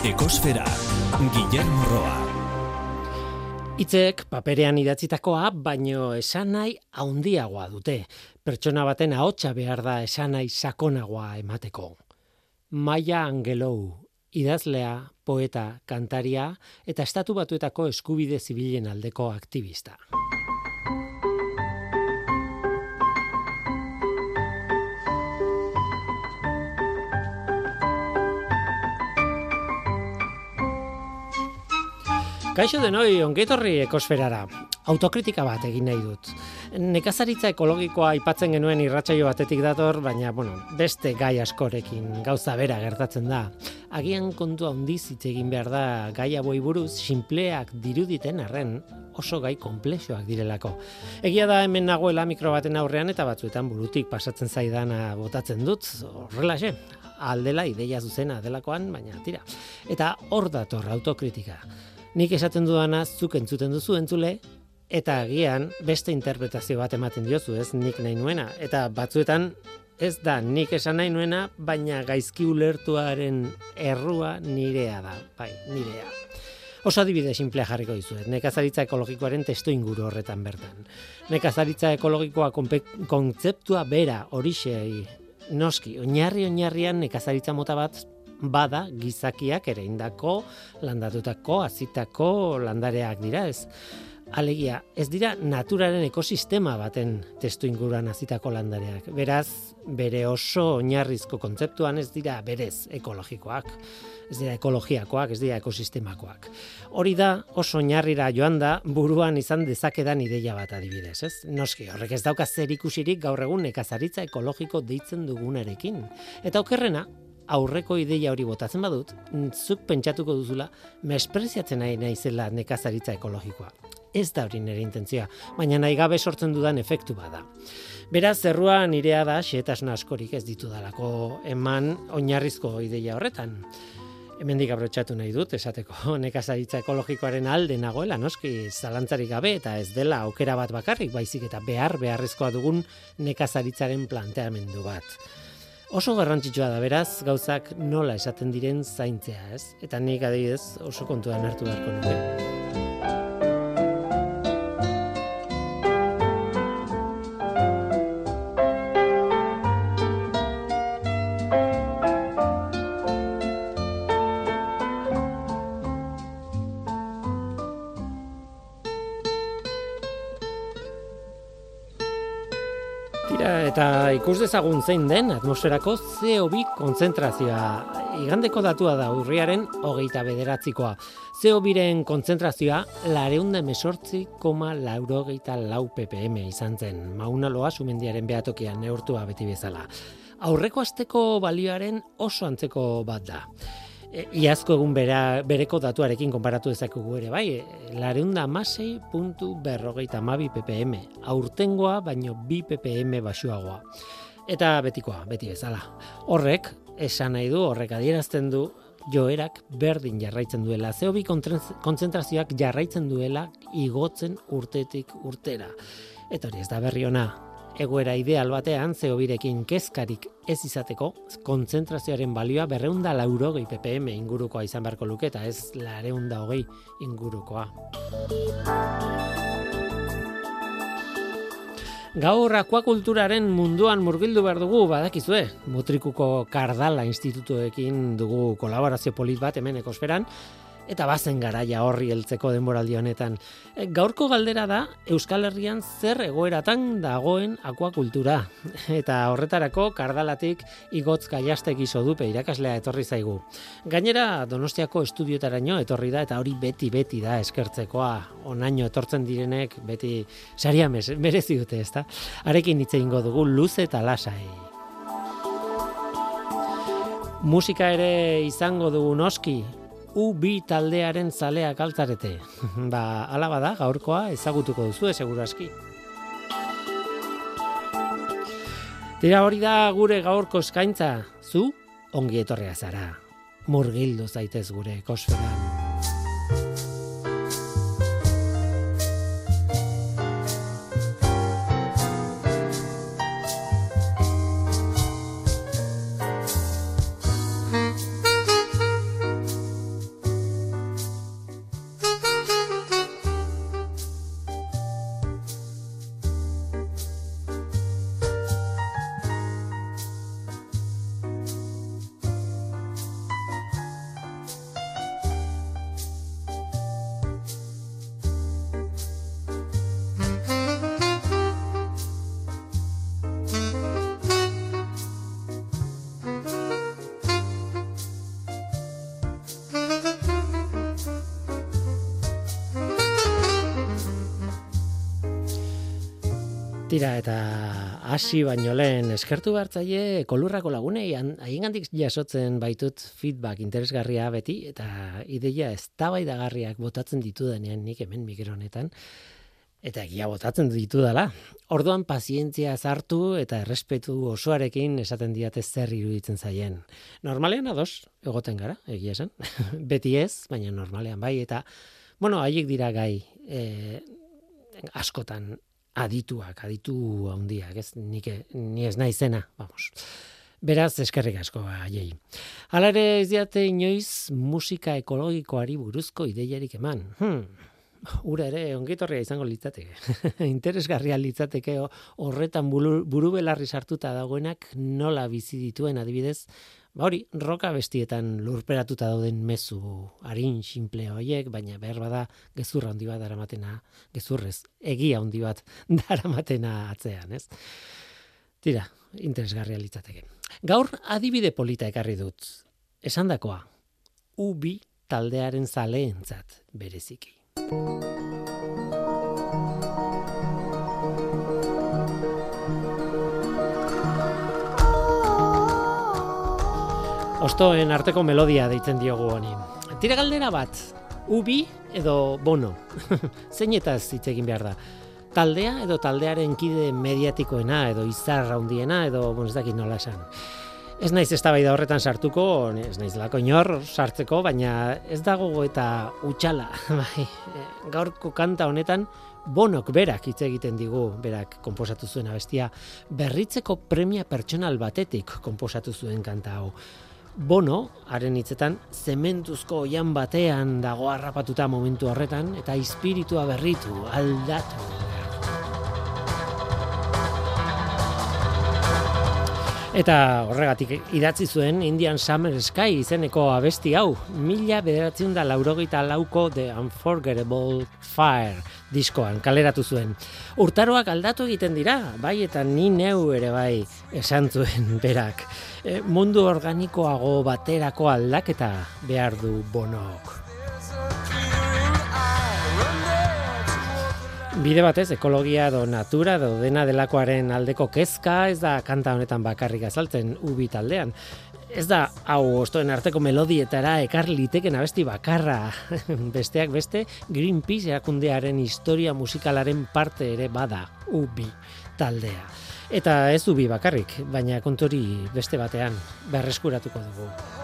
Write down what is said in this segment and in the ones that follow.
Ekosfera, Guillermo Roa. Itzek paperean idatzitakoa, baino esan nahi haundiagoa dute. Pertsona baten ahotsa behar da esan nahi sakonagoa emateko. Maia Angelou, idazlea, poeta, kantaria eta estatu batuetako eskubide zibilen aldeko aktivista. Kaixo denoi, ongetorri ekosferara. Autokritika bat egin nahi dut. Nekazaritza ekologikoa aipatzen genuen irratsaio batetik dator, baina bueno, beste gai askorekin gauza bera gertatzen da. Agian kontu handiz hitz egin behar da gai hauei buruz sinpleak diruditen arren oso gai konplexoak direlako. Egia da hemen nagoela mikro baten aurrean eta batzuetan burutik pasatzen zaidana botatzen dut, horrelaxe, aldela ideia zuzena delakoan, baina tira. Eta hor dator autokritika nik esaten dudana zuk entzuten duzu entzule, eta agian beste interpretazio bat ematen diozu, ez nik nahi nuena. Eta batzuetan ez da nik esan nahi nuena, baina gaizki ulertuaren errua nirea da, bai, nirea. Oso adibide simplea jarriko dizuet, nekazaritza ekologikoaren testo inguru horretan bertan. Nekazaritza ekologikoa kontzeptua bera horixei noski, oinarri oinarrian nekazaritza mota bat bada gizakiak ere indako, landatutako, azitako landareak dira ez. Alegia, ez dira naturaren ekosistema baten testu inguruan azitako landareak. Beraz, bere oso oinarrizko kontzeptuan ez dira berez ekologikoak. Ez dira ekologiakoak, ez dira ekosistemakoak. Hori da, oso oinarrira joan da, buruan izan dezakedan ideia bat adibidez, ez? Noski, horrek ez dauka zer ikusirik gaur egun nekazaritza ekologiko deitzen dugunarekin. Eta okerrena, aurreko ideia hori botatzen badut, zuk pentsatuko duzula, mespreziatzen nahi naizela nekazaritza ekologikoa. Ez da hori nire intentzioa, baina nahi gabe sortzen dudan efektu bada. Beraz, zerrua nirea da, xeetasun askorik ez ditu dalako eman oinarrizko ideia horretan. Hemendik abrotxatu nahi dut, esateko nekazaritza ekologikoaren alde nagoela, noski, zalantzarik gabe eta ez dela aukera bat bakarrik, baizik eta behar beharrezkoa dugun nekazaritzaren planteamendu bat. Oso garrantzitsua da beraz, gauzak nola esaten diren zaintzea, ez? Eta nik adibidez oso kontuan hartu beharko nuke. Eta ikus dezagun zein den atmosferako CO2 kontzentrazioa. Igandeko datua da urriaren hogeita bederatzikoa. CO2ren kontzentrazioa lareunda mesortzi koma laurogeita lau ppm izan zen. Mauna loa sumendiaren behatokian neurtua beti bezala. Aurreko asteko balioaren oso antzeko bat da. E, iazko egun bera, bereko datuarekin konparatu dezakegu ere, bai, e, lareunda amasei puntu berrogeita mabi ppm, aurtengoa baino bi ppm basuagoa. Eta betikoa, beti bezala. Horrek, esan nahi du, horrek adierazten du, joerak berdin jarraitzen duela. Zeobi kontzentrazioak jarraitzen duela igotzen urtetik urtera. Eta hori ez da berri ona, egoera ideal batean zeobirekin kezkarik ez izateko kontzentrazioaren balioa berreunda laurogei ppm ingurukoa izan beharko luke eta ez lareunda hogei ingurukoa. Gaur akuakulturaren munduan murgildu behar dugu badakizue, Mutrikuko Kardala Institutuekin dugu kolaborazio polit bat hemen ekosferan, eta bazen garaia horri heltzeko denboraldi honetan. E, gaurko galdera da Euskal Herrian zer egoeratan dagoen akuakultura eta horretarako kardalatik igotz gaiastek iso dupe irakaslea etorri zaigu. Gainera Donostiako estudiotaraino etorri da eta hori beti beti da eskertzekoa. Onaino etortzen direnek beti saria merezi dute, ezta? Arekin hitze eingo dugu luze eta lasai. Musika ere izango dugu noski, U2 taldearen zaleak altzarete. ba, alaba da, gaurkoa ezagutuko duzu, seguraski. Tira hori da gure gaurko eskaintza, zu ongi etorrea zara. Murgildu zaitez gure kosferan. Tira eta hasi baino lehen eskertu hartzaile kolurrako lagunei haiengandik jasotzen baitut feedback interesgarria beti eta ideia eztabaidagarriak botatzen ditudanean nik hemen mikronetan eta egia botatzen ditu dela. Orduan pazientzia zartu eta errespetu osoarekin esaten diate zer iruditzen zaien. Normalean ados egoten gara, egia esan. Beti ez, baina normalean bai eta bueno, haiek dira gai eh, askotan adituak, aditu handiak, ez nik ni ez naizena, vamos. Beraz, eskerrik asko haiei. Hala ere ez diate inoiz musika ekologikoari buruzko ideiarik eman. Hmm. Ura ere ongitorria izango litzateke. Interesgarria litzateke horretan buru belarri sartuta dagoenak nola bizi dituen adibidez Ba hori, roka bestietan lurperatuta dauden mezu harin simple horiek, baina behar bada gezurra handi bat daramatena, gezurrez, egia handi bat daramatena atzean, ez? Tira, interesgarria litzateke. Gaur adibide polita ekarri dut. Esandakoa, ubi taldearen zaleentzat bereziki. Ostoen arteko melodia deitzen diogu honi. Tira galdera bat, ubi edo bono. Zeinetaz hitz egin behar da. Taldea edo taldearen kide mediatikoena edo izarra handiena edo bon ez dakit nola esan. Ez naiz eztabaida horretan sartuko, ez naiz lako inor sartzeko, baina ez dago eta utxala. Bai, gaurko kanta honetan bonok berak hitz egiten digu, berak konposatu zuen abestia, berritzeko premia pertsonal batetik konposatu zuen kanta hau. Bono, haren hitzetan, zementuzko oian batean dago harrapatuta momentu horretan, eta espiritua berritu, aldatu. Eta horregatik idatzi zuen Indian Summer Sky izeneko abesti hau, mila bederatzen da laurogeita lauko The Unforgettable Fire diskoan, kaleratu zuen. Urtaroak aldatu egiten dira, bai eta ni neu ere bai esan zuen berak. E, mundu organikoago baterako aldaketa behar du bonok. Bide batez, ekologia edo natura edo dena delakoaren aldeko kezka ez da kanta honetan bakarrik azaltzen ubi taldean. Ez da hau ostoen arteko melodietara ekar liteken abesti bakarra. Besteak beste Greenpeace erakundearen historia musikalaren parte ere bada ubi taldea. Eta ez ubi bakarrik baina kontori beste batean berreskuratuko dugu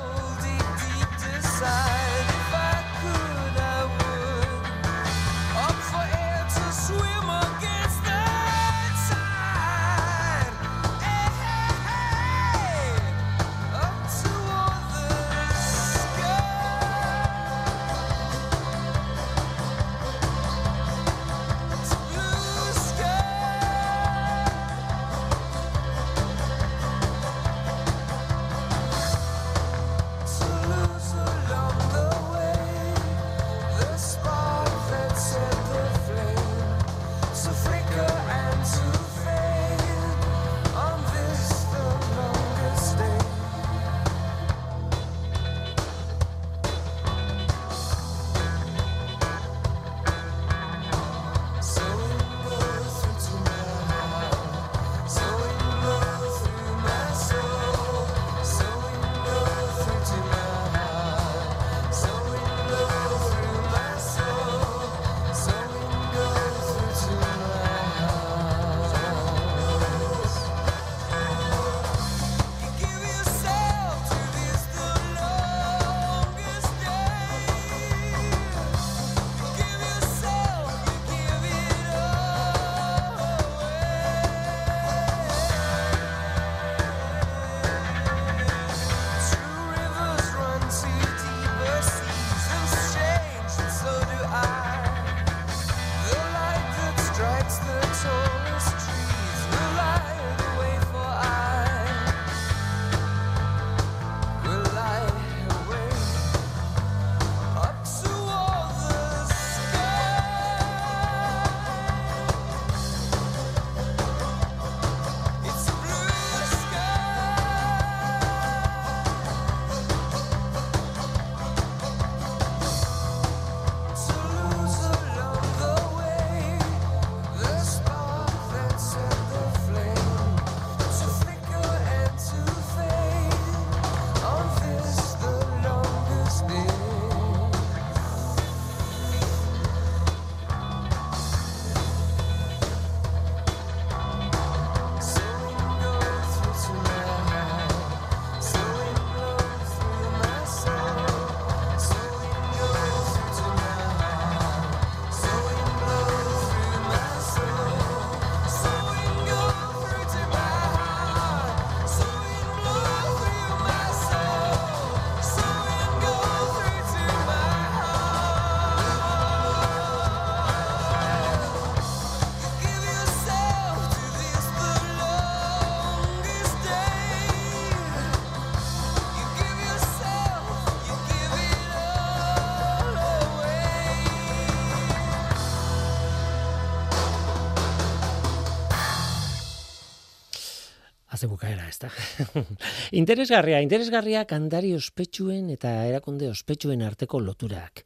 Haze bukaera, ez da. interesgarria, interesgarria kantari ospetsuen eta erakunde ospetsuen arteko loturak.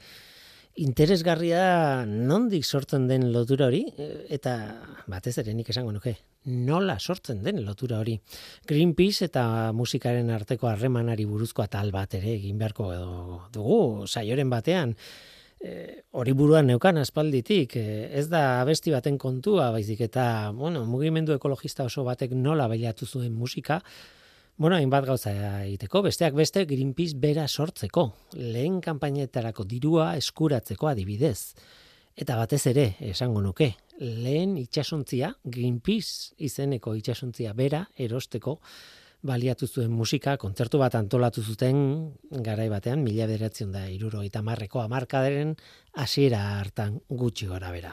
Interesgarria nondik sortzen den lotura hori, eta batez ere nik esango nuke, nola sortzen den lotura hori. Greenpeace eta musikaren arteko harremanari buruzko atal bat ere egin beharko dugu, saioren batean, e, hori buruan neukan aspalditik, e, ez da abesti baten kontua, baizik eta, bueno, mugimendu ekologista oso batek nola bailatu zuen musika, bueno, hainbat gauza egiteko, besteak beste Greenpeace bera sortzeko, lehen kanpainetarako dirua eskuratzeko adibidez. Eta batez ere, esango nuke, lehen itxasontzia, Greenpeace izeneko itxasontzia bera erosteko, baliatu zuen musika, kontzertu bat antolatu zuten garai batean, mila bederatzen da iruro eta marreko amarkaderen hasiera hartan gutxi gora bera.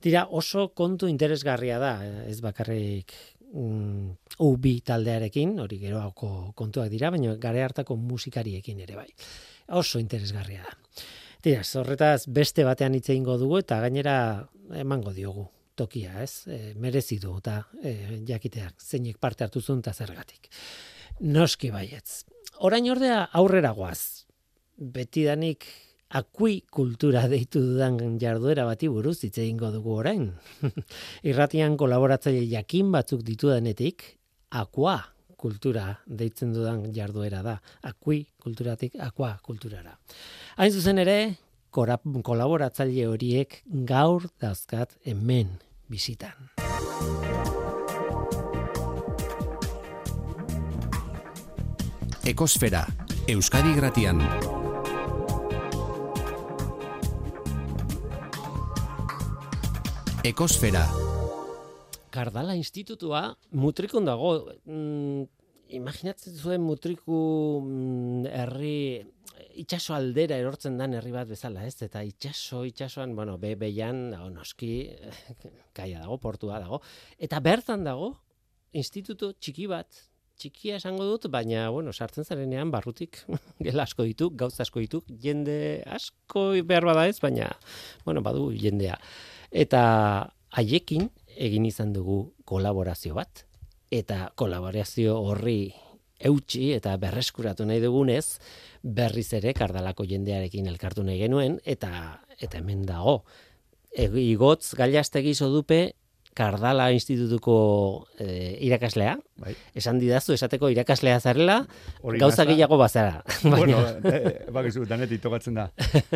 Tira, oso kontu interesgarria da, ez bakarrik um, ubi taldearekin, hori geroako kontuak dira, baina gare hartako musikariekin ere bai. Oso interesgarria da. Tira, zorretaz beste batean hitz egingo dugu eta gainera emango diogu tokia, ez? E, merezi du eta e, jakiteak zeinek parte hartu zuen ta zergatik. Noski baietz. Orain ordea aurrera goaz. Betidanik akui kultura deitu dudan jarduera bati buruz hitz egingo dugu orain. Irratian kolaboratzaile jakin batzuk ditudanetik akua kultura deitzen dudan jarduera da. Akui kulturatik akua kulturara. Hain zuzen ere, kolaboratzaile horiek gaur dauzkat hemen bizitan. Ekosfera, Euskadi Gratian. Ekosfera. Kardala Institutua mutrikun dago. Mm, imaginatzen zuen mutriku mm, herri itxaso aldera erortzen dan herri bat bezala, ez? Eta itxaso, itxasoan, bueno, be beian, dago, noski, kaia dago, portua dago. Eta bertan dago, instituto txiki bat, txikia esango dut, baina, bueno, sartzen zarenean, barrutik, gela asko ditu, gauz asko ditu, jende asko behar bada ez, baina, bueno, badu jendea. Eta haiekin egin izan dugu kolaborazio bat, eta kolaborazio horri eutxi eta berreskuratu nahi dugunez, berriz ere kardalako jendearekin elkartu nahi genuen, eta eta hemen dago. Igotz gailastegi dupe Kardala Institutuko e, irakaslea. Bai. Esan didazu esateko irakaslea zarela, gauza gehiago bazara. bueno, e, bakizu, danetik tokatzen da.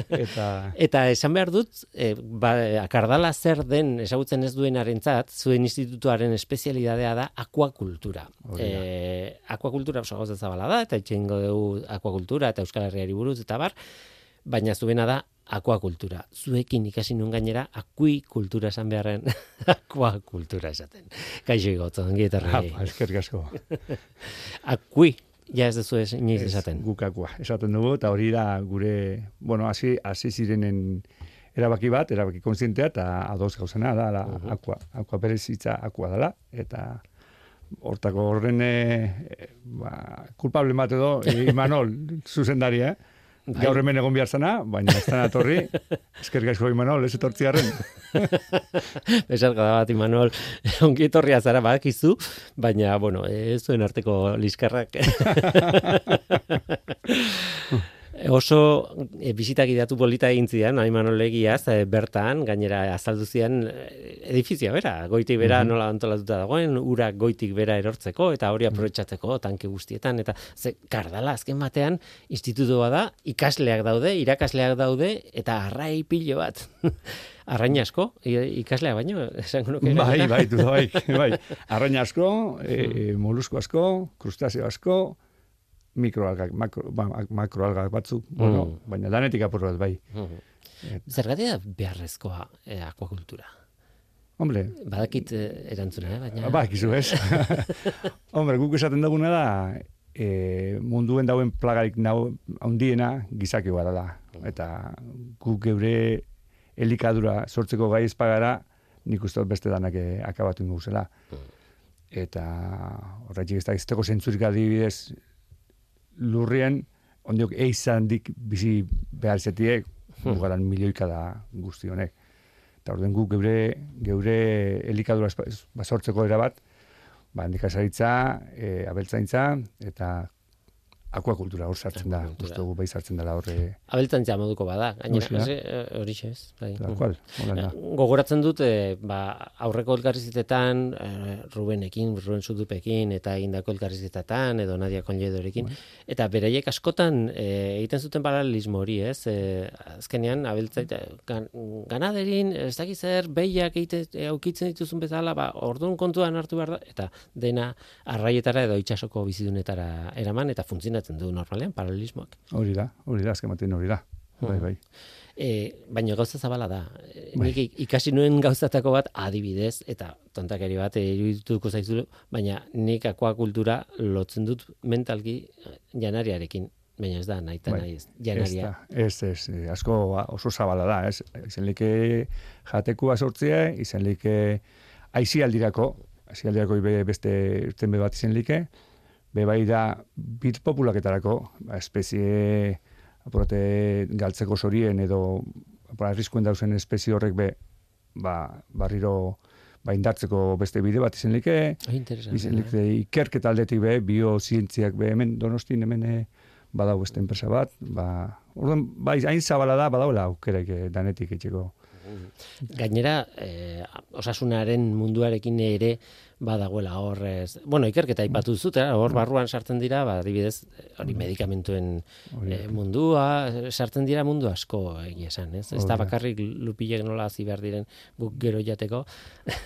Eta... Eta esan behar dut, e, ba, Kardala zer den esagutzen ez duen arentzat, zuen institutuaren espezialidadea da akuakultura. E, akuakultura oso gauza zabala da, eta itxengo dugu akuakultura eta Euskal Herriari buruz, eta bar, baina zuena da akuakultura. Zuekin ikasi nun gainera akui kultura esan beharren akuakultura esaten. Kaixo igotzen, ongi etorri. Esker gasko. akui, ja ez duzu inoiz esaten. Guk akua, esaten dugu, eta hori da gure, bueno, hasi, hasi zirenen erabaki bat, erabaki konsientea, eta adoz gauzena da, la, uh -huh. akua, akua berezitza akua dela, eta hortako horren e, ba, kulpable bat edo, Imanol, zuzendaria, eh? Bai. Gaur hemen egon behar zana, baina ez zana torri, esker gaizko Imanol, ez etortzi harren. Esar gada bat, Imanol, ongi etorria zara badakizu, baina, bueno, ez zuen arteko liskarrak. Oso e, bizitak idatu polita egin zidan, Manolegiaz, e, bertan, gainera azaldu zian e, edifizia bera, goitik bera nola antolatuta dagoen, ura goitik bera erortzeko, eta hori aprobetsatzeko tanke guztietan, eta ze, kardala, azken batean, institutua da, ikasleak daude, irakasleak daude, eta arrai pilo bat. Arrain asko, ikasleak baino, esango nuke. Bai, bai, du, bai, bai. Arrain asko, e, molusko asko, krustazio asko, mikroalgak, makro, ba, makroalgak batzuk, mm. bueno, baina danetik apur bat, bai. Mm. Zergatik da beharrezkoa eh, akuakultura? Hombre. Badakit eh, erantzuna, eh, baina... Ba, kizu, ez? Hombre, guk esaten duguna da, e, munduen dauen plagarik nau handiena gizaki gara da. Eta guk geure elikadura sortzeko gai ezpagara, nik uste beste danak eh, akabatu ingo. Mm. Eta horretik ez da izteko zentzurik adibidez, lurrien, ondiok eizan dik bizi behar zetiek, hmm. milioika da guzti honek. Eta orden guk geure, geure elikadura basortzeko era bat, ba, nekazaritza, e, abeltzaintza, eta akuakultura hor sartzen da, uste dugu bai sartzen dela horre, Abeltzaintza moduko bada, gainera, da. ez, eh, ez. Bai. tal cual, hola da. Gogoratzen dut, eh, ba, aurreko elkarrizitetan, eh, Rubenekin, Ruben Zudupekin, eta indako elkarrizitetan, edo Nadia Konledorekin, Bai. eta beraiek askotan eh, egiten zuten paralelismo hori, ez? Eh, azkenean, abeltzaita, gan, ganaderin, ez dakiz zer, behiak egite, eh, aukitzen dituzun bezala, ba, orduan kontuan hartu behar da, eta dena arraietara edo itxasoko bizidunetara eraman, eta funtzionatzen du normalean, paralelismoak. Hori da, hori da, azken batean hori da. Bai, bai. E, baina gauza zabala da. E, Bai. Nik ik- ikasi nuen gauzatako bat adibidez, eta tontakeri bat eh, irudituko zaizulu, baina nik akuakultura lotzen dut mentalki eh, janariarekin. Baina ez da, nahi Bai. nahi ez. Ez, Janaria. da, ez, ez, eh, asko oso zabala da, ez? Izen like jatekua sortzea, izen like aizialdirako, aizialdirako be- beste irtenbe bat izen like, be bai da bit populaketarako, ba, espezie apurate galtzeko sorien edo arriskuen dauzen espezie horrek be, ba, barriro ba, indartzeko beste bide bat izen like, Ah. Izen like ikerketa aldetik be, biozientziak be, hemen donostin hemen eh, badau beste enpresa bat, ba, orduan, bai, hain zabala da, badauela aukeraik eh, danetik etxeko. Gainera, eh, osasunaren munduarekin ere badagoela hor, ez, bueno, ikerketa aipatu duzut, eh, hor barruan sartzen dira, ba, adibidez, hori medikamentuen Hori eh, mundua, sartzen dira mundu asko egia esan, ez? Ez da. bakarrik lupilek nola hasi behar diren guk gero jateko,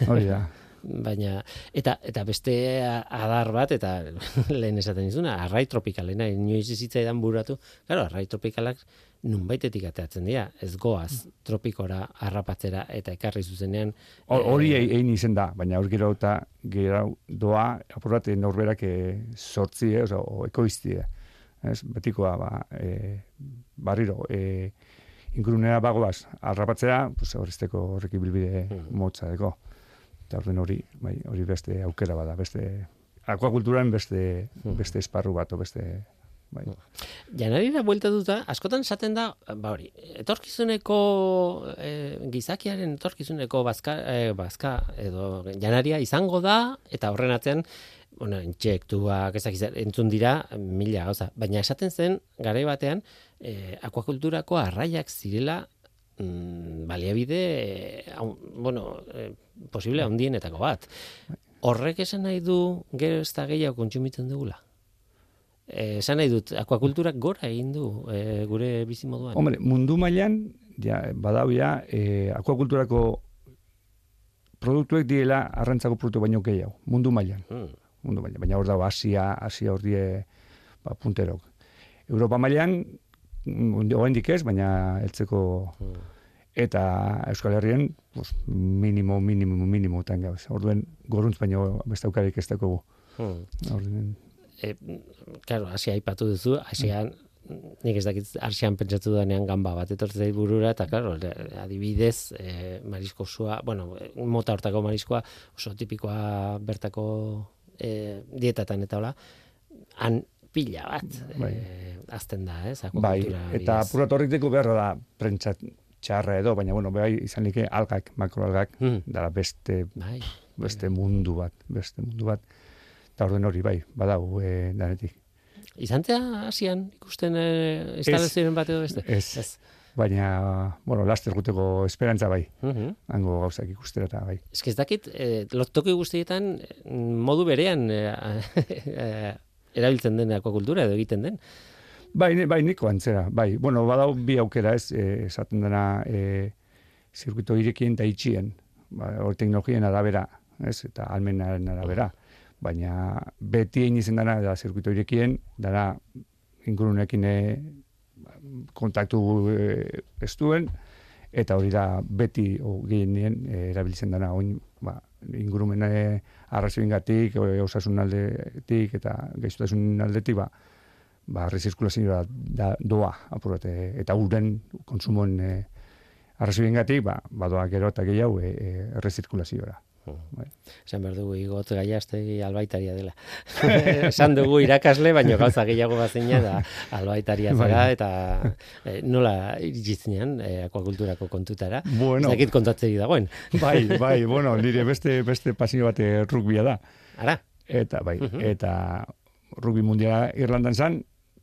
Hori da. baina eta eta beste adar bat eta lehen esaten dizuna arrai tropikalena inoiz zitzaidan buratu claro arrai tropikalak nunbaitetik ateatzen dira ez goaz tropikora harrapatzera eta ekarri zuzenean Hor- Hori e- egin izen da, baina hor gero eta gero doa, apurate norberak e, sortzi, eh, oza, o ekoiztie. Ez, betikoa, ba, e, barriro, e, ingurunera bagoaz, arrapatzea, pues, horrezteko horrek ibilbide Mhm. motza deko. Eta orden hori, bai, hori beste aukera bada, beste akuakulturan beste, Mhm. beste esparru bat, o beste, bai. janarira buelta duta, askotan esaten da, ba hori, etorkizuneko eh, gizakiaren etorkizuneko bazka, eh, bazka edo janaria izango da, eta horren atzean, bueno, intsektuak, ezak entzun dira, mila gauza. Baina esaten zen, garai batean, eh, akuakulturako arraiak zirela mm, baliabide, eh, hau- bueno, eh, posible handienetako bat. Horrek esan nahi du gero ez da gehiago kontsumitzen dugula? Eh, esan nahi dut, akuakulturak gora egin du eh, gure bizimoduan. Hombre, mundu mailan ja, badau ja, e, akuakulturako produktuek diela arrantzako produktu baino gehiago, mundu mailan. Mm. Mundu mailan, baina hor dago Asia, Asia hor die ba, punterok. Europa mailan, oraindik ez, baina heltzeko Mm. eta Euskal Herrien, pues, minimo, minimo, minimo tan gauz. Orduen, goruntz baino beste aukarik ez dakogu. Mm. Orduen, E, claro, Asia aipatu duzu, Asian nik ez dakit Asian pentsatu danean gamba bat etortzen zait burura eta claro, adibidez, eh, marisko osoa, bueno, mota hortako mariskoa oso tipikoa bertako eh, dietatan eta hola, han pila bat Bai. eh, azten da, ez? bai, akuakultura eta bidez. apurat horrik deko beharra da prentsa txarra edo, baina bueno, bai izan like algak, makroalgak, Mm. dara beste Bai. beste mundu bat, beste mundu bat. Eta orden hori, bai, badau e, danetik. Izan zea Asian ikusten eh, instalazioen bat edo beste? Ez. Ez. Baina, bueno, laster guteko esperantza bai, Mhm. hango gauzak ikustera eta bai. Ez ez dakit, eh, toki guztietan eh, modu berean eh, eh, erabiltzen den akuakultura edo egiten den. Bai, bai, niko antzera, bai. Bueno, badau bi aukera ez, e, esaten dena e, zirkuito irekien eta itxien, ba, hor teknologien arabera, ez, eta almenaren arabera. Baina beti egin izen dena, da zirkuito irekien, dara ingurunekin e, kontaktu e, ez eta hori da beti o, gehienien e, erabiltzen dena, oin, ba, ingurumen e, arrazioengatik, e, osasun aldetik eta gaixotasun aldetik, ba, ba, rezirkulazioa da, doa, apurate, eta uren konsumoen e, arrazoiengatik, ba, badoa gero eta gehiago e, e, rezirkulazioa. Bai. Esan behar dugu igot gaiastegi albaitaria dela. Esan dugu irakasle, baino gauza gehiago bazina da albaitaria zara, Bai. eta eh, nola iritzitzenean eh, akuakulturako kontutara. Bueno. Ez dakit kontatzegi dagoen. Bai, bai, bueno, nire beste beste pasio bat eh, rugbia da. Ara, Eta, bai, Mhm. eta rugby mundiala Irlandan zan,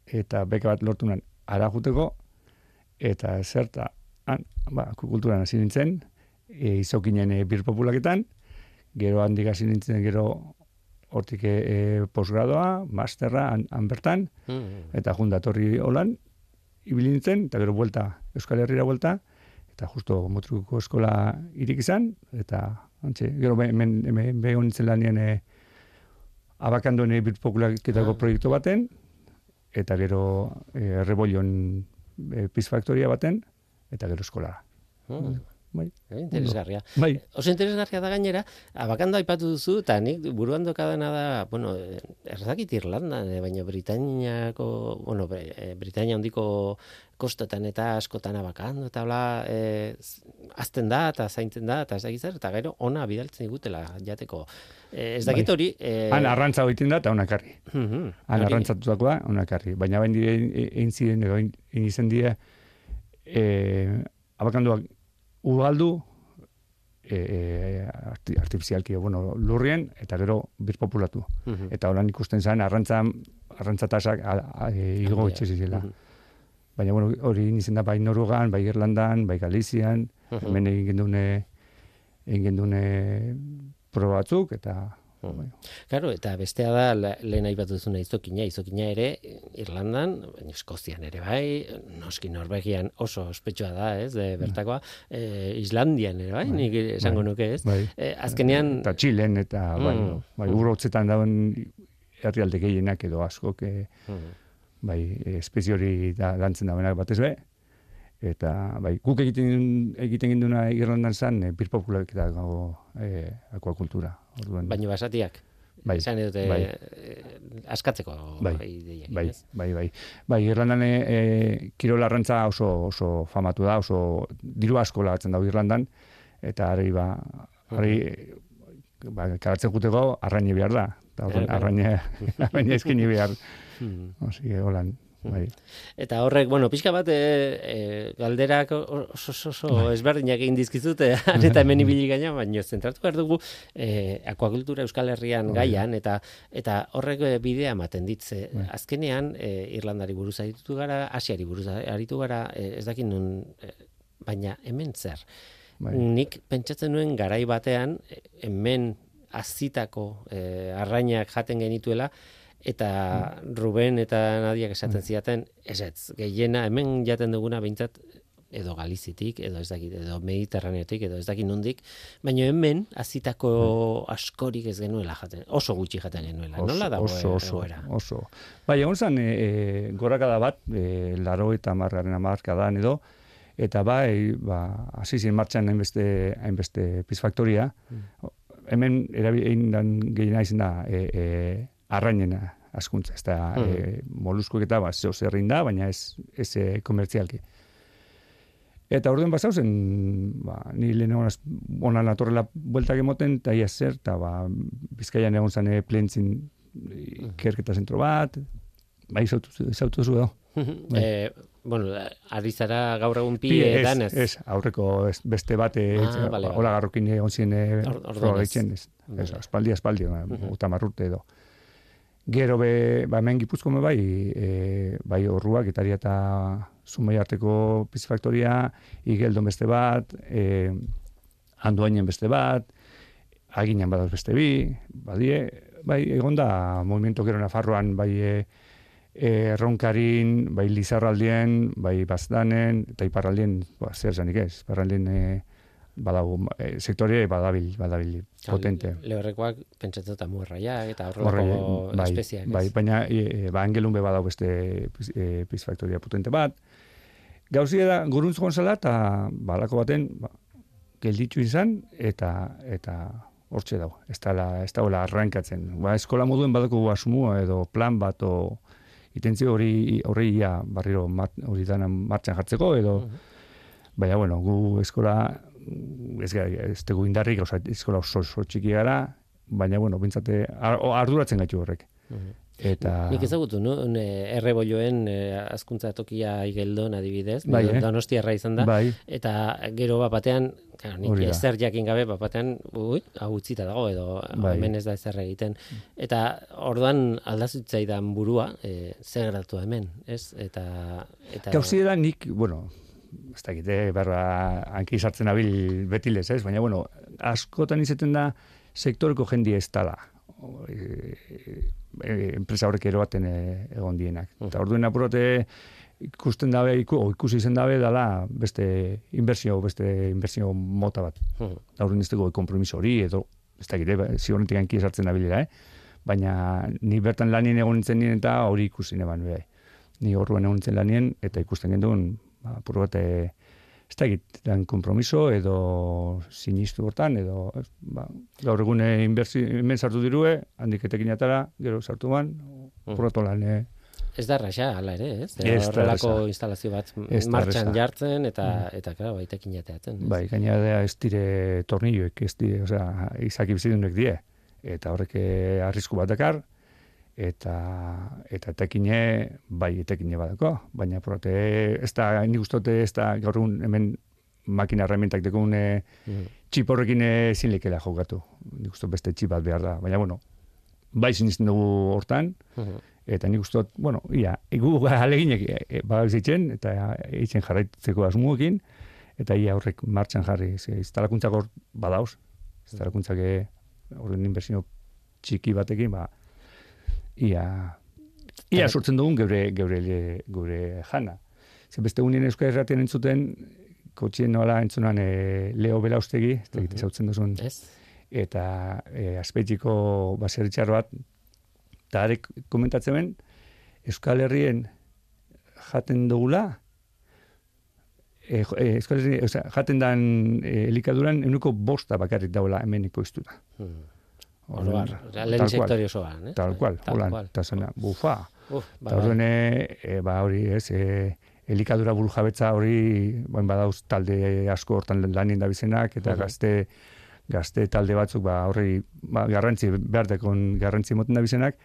eta beka bat lortu nan ara juteko, eta zerta, han, ba, kulturan hasi nintzen, e, izokinen e, bir populaketan, gero handik hasi nintzen, gero hortik e, posgradoa, masterra, han, han bertan, Mm. eta jundatorri holan, ibili nintzen, eta gero buelta, Euskal Herriera buelta, eta justo motruko eskola irik izan, eta antxe, gero hemen, hemen begon nintzen lanien e, abakandoen e, birpokulaketako Ah. proiektu baten, eta gero e, errebolion e, pizfaktoria baten, eta gero eskola. Mm. Bai, Eh, Interesgarria. bai, Oso interesgarria da gainera, abakando aipatu duzu, eta nik buruan dokadana da, bueno, erdakit Irlanda, eh, baina Britainiako, bueno, eh, Britainia handiko kostotan eta askotan abakando, eta bla, z- azten da, eta zaintzen da, eta ez dakit zer, eta gero ona bidaltzen digutela jateko. Eh, ez dakit Bai. hori... Eh, han arrantza hoitin da, eta onakarri. Han arrantzatutakoa, onakarri. Baina bain dire, egin ziren, egin izen die, e, abakanduak ugaldu, e, e, arti, artifizialki, bueno, lurrien, eta gero birpopulatu. mhm. Eta holan ikusten zen, arrantza, arrantza tasak a, a, e, igo Handia. etxe zirela. Mhm. Baina, bueno, hori egin izen da, bai Noruegan, bai Irlandan, bai Galizian, Mhm. hemen egin gendune, egin gendune proba batzuk, eta Mhm. bai, Claro, eta bestea da lehen aipatu duzuna izokina, izokina ere Irlandan, baina Eskozian ere bai, noski Norvegian oso ospetsua da, ez, de bertakoa, eh, Islandian ere bai, nik esango bai, nuke, ez? bai. Eh, azkenean, eta Txilen, eta bai, Mm. bai, urotzetan dauen herrialde gehienak edo asko, que, Mhm. bai, espezie hori da, lantzen dauenak batez be, eta bai, guk egiten egiten ginduna Irlandan zan, e, birpopulaketa gago e, akuakultura. Orduan, baina basatiak, Bai, esan dute bai. eh, askatzeko Bai, ideiak, bai, ez? bai, bai. Bai, Irlandan e, e, kirol arrantza oso, oso famatu da, oso diru asko lagatzen dago Irlandan, eta ari ba, ari, ba, karatzen juteko arraine behar da. Eta orduan, Claro, arraine, arraine eskini behar. Mhm. Osi, holan, bai. Eta horrek, bueno, pixka bat e, e, galderak oso, oso, oso Bai. ezberdinak egin dizkizute, han eta hemen ibili gaina, baina zentratu behar dugu e, akuakultura Euskal Herrian Bai. gaian, eta eta horrek bidea ematen ditze. Bai. Azkenean, e, Irlandari buruz aritu gara, Asiari buruz aritu gara, ez dakit nun, baina hemen zer. bai. Nik pentsatzen nuen garai batean, hemen azitako e, arrainak jaten genituela, eta Ruben eta Nadiak esaten ziaten, ez ez, gehiena hemen jaten duguna behintzat edo Galizitik, edo ez dakit, edo Mediterraneotik, edo ez dakit nondik, baina hemen azitako askorik ez genuela jaten, oso gutxi jaten genuela. Nola dago oso, oso, egoera? oso. Bai, egon zen, e, e, gorakada bat, e, laro eta margaren amarkadan edo, eta bai, ba, hasi ziren martxan hainbeste, hainbeste pizfaktoria, hemen erabi egin dan gehiena izan da, e, e, arrainena askuntza, ez da, Mm. e, moluskuek eta, ba, zeo zerrin da, baina ez, ez e, komertzialki. Eta orduen basau zen, ba, ni lehen honaz, onan atorrela bueltak emoten, eta ia zer, eta ba, bizkaian egon zane plentzin ikerketa zentro bat, bai, izautu zu edo. Bai. Eh, bueno, ari zara gaur egun pi Pi, ez, danez. ez, aurreko ez, beste bat, eh, Ah, ez, bale, bale. hola garrokin egon ziren eh, Or- ez, ez, ba, Mhm. uta marrurte edo. Gero be, ba, hemen gipuzko me bai, e, bai horruak, etaria eta zumai arteko pizfaktoria, igeldon beste bat, e, anduainen beste bat, aginan badauz beste bi, badie, bai, egon da, movimiento gero Nafarroan, bai, e, e, erronkarin, bai lizarraldien, bai bazdanen, eta iparraldien, ba, zer zanik ez, iparraldien e, badago, e, sektore badabil, badabil, potente. Lehorrekoak pentsatzen eta muerraiak eta Horre, horrelako bai, espeziak. bai, baina e, ba, angelun badau beste e, pizfaktoria potente bat. Gauzia da, guruntz gonzala, eta balako baten, ba, gelditu izan, eta eta hortxe dago. Ez da, ez dagoela arrankatzen. Ba, eskola moduen badako asumua edo plan bat o itentzio hori horri ia barriro hori dana martxan jartzeko edo Mhm. baina bueno, gu eskola ez, ez dugu indarrik, oza, eskola oso, oso txiki gara, baina bueno, bintzate ar, arduratzen gaitu horrek. Mhm. Eta... Nik ezagutu, no? Ne, errebolloen e, azkuntza tokia igeldon adibidez, Bai, eh? donosti erra izan da, Bai, eta gero bat batean, claro, nik Hori da. ezer jakin gabe bat batean, ui, hau utzita dago, edo Bai. hemen ez da ezer egiten. Eta orduan aldazitzaidan burua, e, zer gertatu hemen, ez? Eta... eta Gauzi da nik, bueno, ez da egite, berra, hanki sartzen abil betilez, ez? Baina, bueno, askotan izaten da sektoreko jendia ez dala. O, e, e, enpresa horrek eroaten e, egon dienak. Eta orduen apurate ikusten dabe, iku, o, ikusi izen dabe, dala beste inbertsio, beste inbertsio mota bat. Mhm. Aurren ez dago kompromiso hori, edo, ez da egite, ziurrentik hanki sartzen dabilera, eh? Baina ni bertan lanien egon nintzen nien eta hori ikusi neban, bai. Ni horruan egon nintzen lanien, eta ikusten genduen, ba, apur bat, eh, ez da egit, dan kompromiso, edo sinistu hortan, edo, ez, ba, gaur egun eh, inbertsi, hemen sartu dirue, handik etekin atara, gero sartu ban, apur bat lan, eh, Ez da raxa, ala ere, ez? Ez horrelako instalazio bat Ez martxan erraza. Mm. jartzen, eta, eta claro, baitekin jateatzen. ez? Bai, gaina da ez dire tornilloek, ez dire, osea, izaki bizidunek die. Eta horrek eh, arrisku bat dakar, eta eta etekine, bai etekine badako, baina prote, ez da, nik ustote, ez da gaur egun hemen makina herramientak dekun eh, Mhm. txip horrekin ezin lekela jokatu. Nik uste beste txip bat behar da. Baina, bueno, bai sinisten dugu hortan, Mhm. eta nik uste, bueno, ia, egu aleginek e, badabizitzen, eta eitzen jarraitzeko asmuekin, eta ia horrek martxan jarri, ze instalakuntzak hor badauz, instalakuntzak e, horren inversio txiki batekin, ba, ia, ia sortzen dugun geure, geure, geure jana. Ze beste unien euskal erraten entzuten, kotxien nola entzunan e, Leo Belaustegi, ez da mm duzun, Ez? eta e, azpeitziko baseritxar bat, eta arek komentatzen ben, Euskal Herrien jaten dugula, e, e, Euskal Herrien, osea, jaten dan e, elikaduran enuko bosta bakarrik daula hemen ikoiztuta. Mhm. Orduan, Oroar, lehen sektore osoan, eh? Tal cual, Tal holan, zena, bufa. Uf, ba, e, ba hori, ez, e, elikadura buru jabetza hori, bain badauz talde asko hortan lanien da bizenak, eta Mhm. gazte, gazte talde batzuk, ba horri, ba, garrantzi, behar dekon garrantzi moten da bizenak,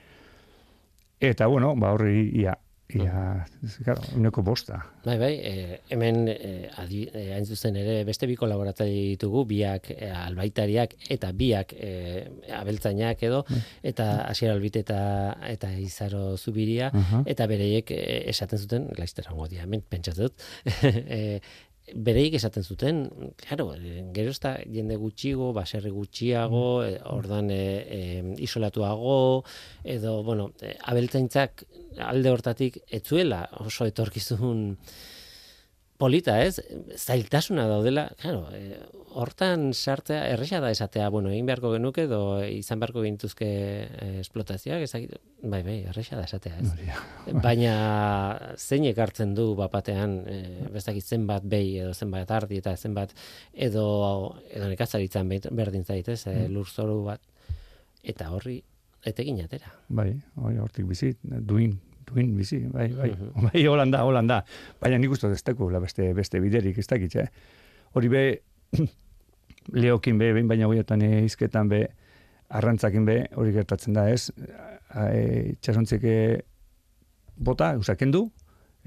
eta bueno, ba horri, ia, ia, ez, claro, uneko bosta. Bai, bai, e, hemen e, adi, e, hain zuzen ere beste bi kolaboratzaile ditugu, biak e, albaitariak eta biak e, abeltzainak edo, eta Asier Albite eta, eta Izaro Zubiria, Aha. eta bereiek e, esaten zuten, laiztera hongo dia, hemen pentsatzen dut, e, bereik esaten zuten, claro, gero ez da jende gutxigo, baserri gutxiago, e, ordan e, e, isolatuago, edo, bueno, abeltzaintzak alde hortatik etzuela oso etorkizun polita, ez? Zailtasuna daudela, claro, e, hortan sartzea, erresa da esatea, bueno, egin beharko genuke, edo izan beharko gintuzke e, esplotazioak, ezakit, bai, bai, erresa da esatea, ez? Baina zeinek hartzen du bapatean, e, bestakit zenbat behi edo zenbat ardi eta zenbat edo edo nekazaritzan beit- berdin zait, ez? E, lurzoru bat eta horri etekin atera. Bai, hori hortik bizi, duin, duin bizi, bai, bai, bai, holanda, holanda. Baina nik uste ez dakula beste, beste biderik, ez dakit, eh? Hori be, leokin be, behin baina goietan izketan be, arrantzakin be, hori gertatzen da, ez? E, Itxasontzeke bota, usakendu,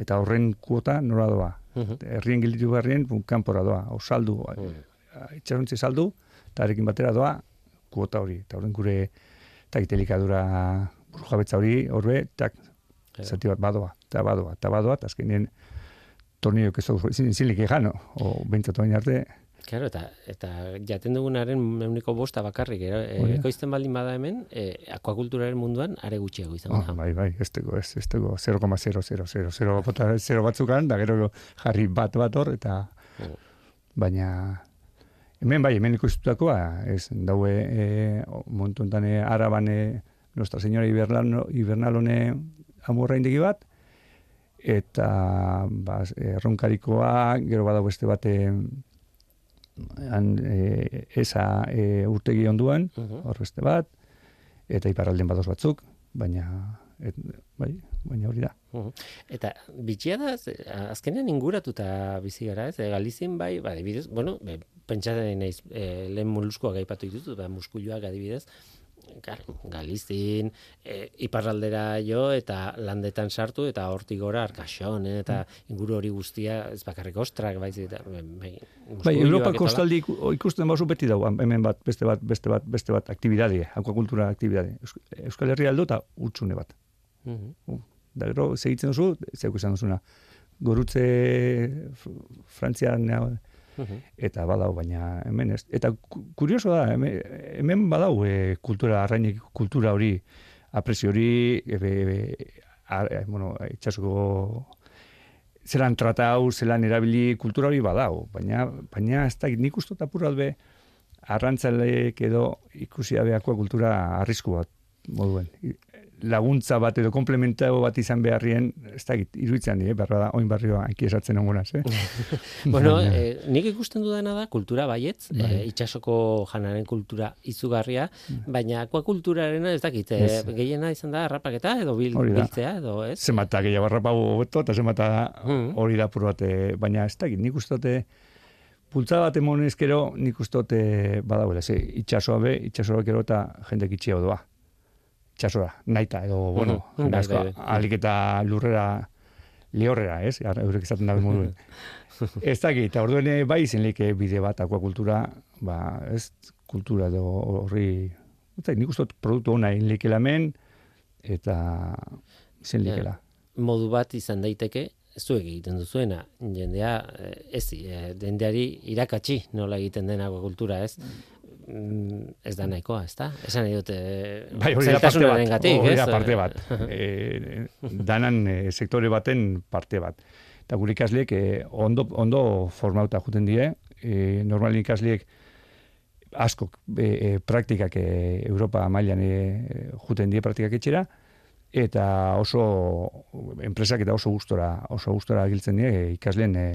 eta horren kuota nora doa. Mhm. Herrien gilditu beharrien, pun, kanpora doa, o saldu, itxasontzi saldu, eta harekin batera doa, kuota hori. Eta horren gure, eta itelikadura burujabetza hori, horbe, tak, zati bat badoa, eta badoa, eta badoa, eta azkenien tornillo ez dugu, zilik egano, o bentsatu baina arte, Claro, eta, eta jaten dugunaren euniko bosta bakarrik, ero, e, ekoizten baldin bada hemen, e, akuakulturaren munduan are gutxiago izango oh, da. bai, bai, ez dugu, ez, ez dugu, 0,000, 0 bota, 0 batzukan, da gero jarri bat bat hor, eta Mm. baina hemen bai, hemen ikustitutakoa, ez daue e, montu enten e, araban Nuestra Señora Ibernalo, Ibernalone amurra indegi bat, eta ba, erronkarikoa, gero badago beste bate han, e, esa e, urtegi onduan, hor beste bat, eta iparralden badoz batzuk, baina, et, bai, baina hori da. Eta bitxia da, azkenean inguratuta bizi gara, ez? E, Galizien bai, ba, adibidez, bueno, pentsatzen naiz, e, lehen moluskoak aipatu dituzu, ba, muskuluak adibidez, Galizin, e, iparraldera jo eta landetan sartu eta hortik gora arkaxon eh, eta inguru hori guztia ez bakarrik ostrak baizik eta bai, bai Europa kostaldi ikusten basu beti dago hemen bat beste bat beste bat beste bat aktibidade, akuakultura aktibidade. Euskal Herria aldo eta utxune bat. Mm -hmm. Da gero segitzen duzu, zeuk izan duzuna. Gorutze Frantzian eta badau baina hemen ez eta kurioso da hemen, hemen badau e, kultura arrainik kultura hori apresio hori e, e, bueno itxasuko zelan tratau zelan erabili kultura hori badau baina baina ez da nik uste tapurrat be arrantzaleek edo ikusia beakoa kultura arrisku bat moduen laguntza bat edo komplementago bat izan beharrien, ez da, iruditzen di, eh? berra da, oin barrioa, hainki esatzen ongunaz, eh? bueno, eh, nik ikusten dudana da, kultura baietz, bai. eh, itxasoko janaren kultura izugarria, mm. baina akuakulturaren ez dakit, eh, gehiena izan da, harrapaketa edo bil, biltzea, edo, ez? Zemata gehiago harrapago beto, eta zemata mm. hori da puru bate, baina ez dakit, nik ustote, Pultza bat emonezkero, nik ustote badauela, ze, itxasoa be, itxasoa kero eta jendek itxia doa txasora, naita, edo, bueno, uh -huh. asko, bai, bai. alik eta lurrera lehorrera, ez? Eurek izaten dabe moduen. ez da eta orduen eh, bai izen leke bide bat, akuakultura, ba, ez, kultura edo horri, eta nik uste produktu hona inlikela men, eta izen likela. modu bat izan daiteke, du egiten duzuena, jendea, eh, ez, eh, dendeari irakatsi nola egiten den akuakultura, ez? Mm, ez da nahikoa, ez da? Esan nahi dute, bai, hori da parte bat, hori da parte bat. e, danan e, sektore baten parte bat. Eta gure ikasleek e, ondo, ondo formauta juten die, e, normal ikasleek asko e, praktikak e, Europa mailan e, juten die praktikak etxera, eta oso enpresak eta oso gustora oso gustora giltzen die ikasleen e,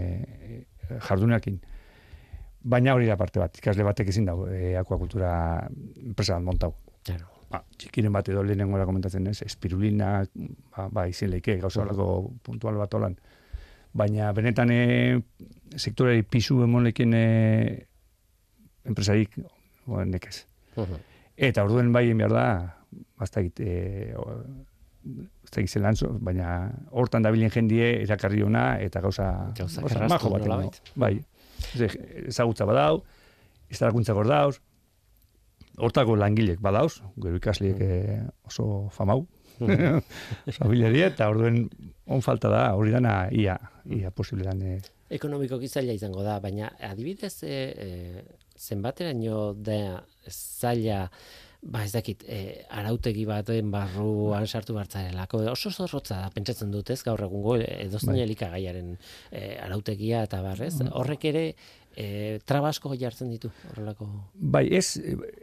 jardunakin. Baina hori da parte bat, ikasle batek ezin dago e, akuakultura enpresa bat montau. Claro. Ba, txikiren bat edo lehenengo komentatzen ez, espirulina, ba, ba izin leike, gauza horako puntual bat olan. Baina benetan e, sektorari pisu emon lekin e, enpresarik, oen nekez. Eta orduen bai behar da, basta egit, e, ez da baina hortan dabilen jendie erakarri ona eta gauza, gauza, gauza majo bat. Bai, ezagutza badau, iztarakuntza gordauz, hortako langilek badauz, gero ikasliek mm. Eh, oso famau, mm. oso eta orduen on falta da, hori dana ia, ia posible dan. Eh. Ekonomiko gizaila izango da, baina adibidez e, e, zenbateraino da zaila ba ez dakit, e, arautegi baten barruan sartu bartzarelako, oso zorrotza da, pentsatzen dut ez, gaur egungo edozein bai. elikagaiaren e, arautegia eta barrez, mm. horrek ere e, trabasko jartzen ditu, horrelako? Bai, ez,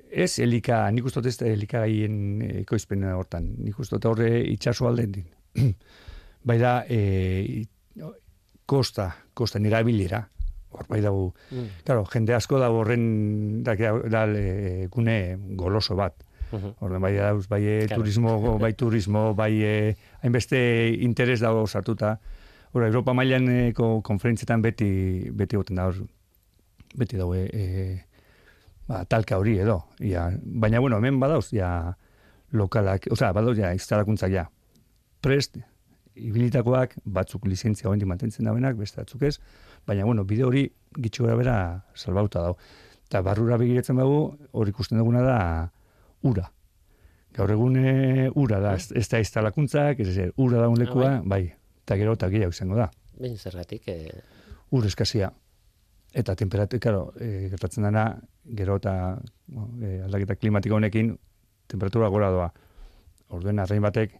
ez elika, nik uste ez elikagaien ekoizpen hortan, nik uste horre itxaso alden din. bai da, e, kosta, kosta nira bilera, hor bai dago, mm. claro, jende asko da horren da, da, e, gune goloso bat. Uh bai dauz, bai e, turismo, bai turismo, bai e, hainbeste interes dago sartuta. Hora, Europa mailan e, konferentzietan beti, beti goten da, beti dago, e, ba, talka hori edo. Ia, baina, bueno, hemen badauz, ja, lokalak, oza, badauz, ja, instalakuntza, ja, prest, ibilitakoak, batzuk lizentzia hoendik mantentzen dauenak, beste batzuk ez, baina, bueno, bide hori gitxo gara bera salbauta dago. Eta barrura begiretzen dugu, hori ikusten duguna da, ura. Gaur egun e, ura da, ez, da iztalakuntzak, ez ez, ura da unlekua, ah, bai. eta gero eta gehiago izango da. Baina zergatik? E... Ur eskazia. Eta temperatu, karo, e, gertatzen dana, gero eta e, aldaketa klimatiko honekin, temperatura gora doa. Orduen, arrein batek,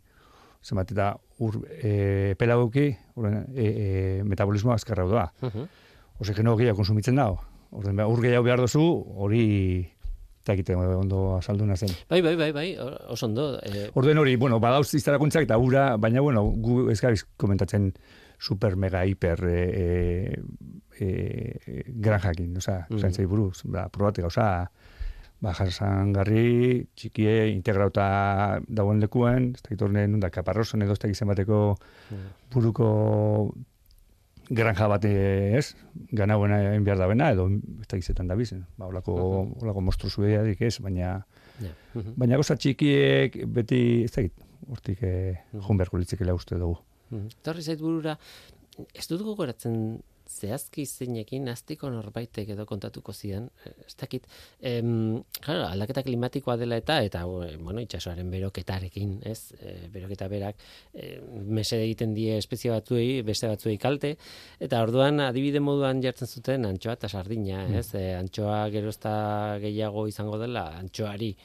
zenbat eta ur e, pelagoki, e, e, metabolismo azkarra doa. Uh -huh. Osigeno gehiago konsumitzen dago. Orden, ur gehiago behar dozu, hori eta egiten ondo azalduna zen. Bai, bai, bai, bai, oso ondo. Eh... Orden hori, bueno, badauz iztarakuntzak eta ura, baina, bueno, gu ez gabiz komentatzen super, mega, hiper e, e, e, gran jakin, oza, mm. zaintzai buruz, ba, probate gauza, ba, garri, txikie, integrauta dagoen lekuen, ez da gitorne nunda kaparroson edo ez da bateko mm. buruko granja bat eh, ez, ganauen egin behar da bena, edo ez da gizetan da bizen. Ba, olako, olako mostru zueadik ez, baina, Ja. Mhm. baina goza txikiek beti, ez da git, hortik eh, joan beharko litzekela uste dugu. Mhm. Torri zait burura, ez dut gogoratzen zehazki zeinekin aztiko norbaitek edo kontatuko zidan, eh, ez dakit, em, claro, aldaketa klimatikoa dela eta, eta, eh, bueno, itxasoaren beroketarekin, ez, e, beroketa berak, e, mesede egiten die espezie batzuei, beste batzuei kalte, eta orduan adibide moduan jartzen zuten antxoa eta sardina, ez, e, antxoa gerozta gehiago izango dela, antxoari,